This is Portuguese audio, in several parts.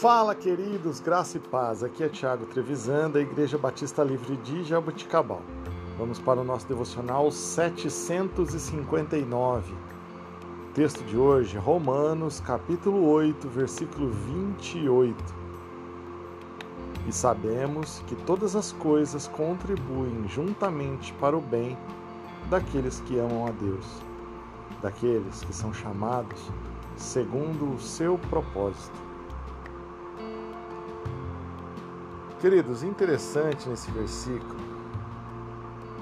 Fala, queridos, graça e paz. Aqui é Tiago Trevisan, da Igreja Batista Livre de Jaboticabal. Vamos para o nosso devocional 759. O texto de hoje, Romanos, capítulo 8, versículo 28. E sabemos que todas as coisas contribuem juntamente para o bem daqueles que amam a Deus, daqueles que são chamados segundo o seu propósito. Queridos, interessante nesse versículo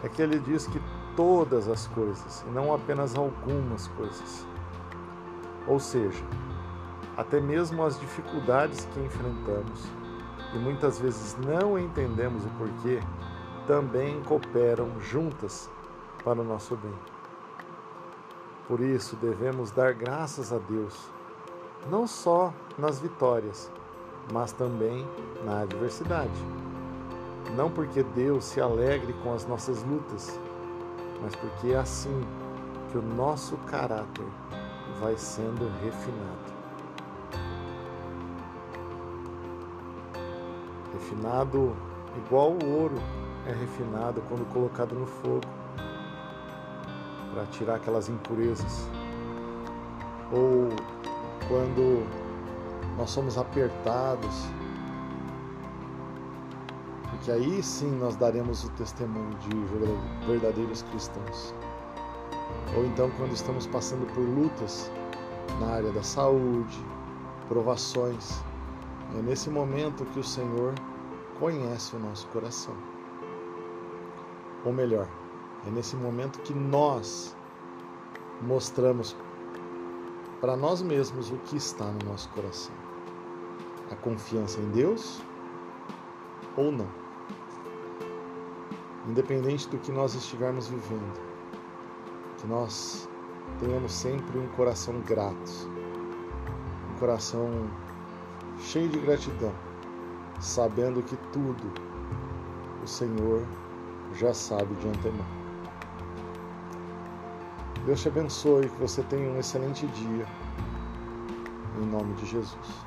é que ele diz que todas as coisas, e não apenas algumas coisas. Ou seja, até mesmo as dificuldades que enfrentamos e muitas vezes não entendemos o porquê, também cooperam juntas para o nosso bem. Por isso devemos dar graças a Deus, não só nas vitórias, mas também na adversidade. Não porque Deus se alegre com as nossas lutas, mas porque é assim que o nosso caráter vai sendo refinado. Refinado igual o ouro é refinado quando colocado no fogo para tirar aquelas impurezas. Ou quando nós somos apertados, porque aí sim nós daremos o testemunho de verdadeiros cristãos. Ou então quando estamos passando por lutas na área da saúde, provações, é nesse momento que o Senhor conhece o nosso coração. Ou melhor, é nesse momento que nós mostramos para nós mesmos o que está no nosso coração a confiança em Deus ou não. Independente do que nós estivermos vivendo, que nós tenhamos sempre um coração grato, um coração cheio de gratidão, sabendo que tudo o Senhor já sabe de antemão. Deus te abençoe, que você tenha um excelente dia. Em nome de Jesus.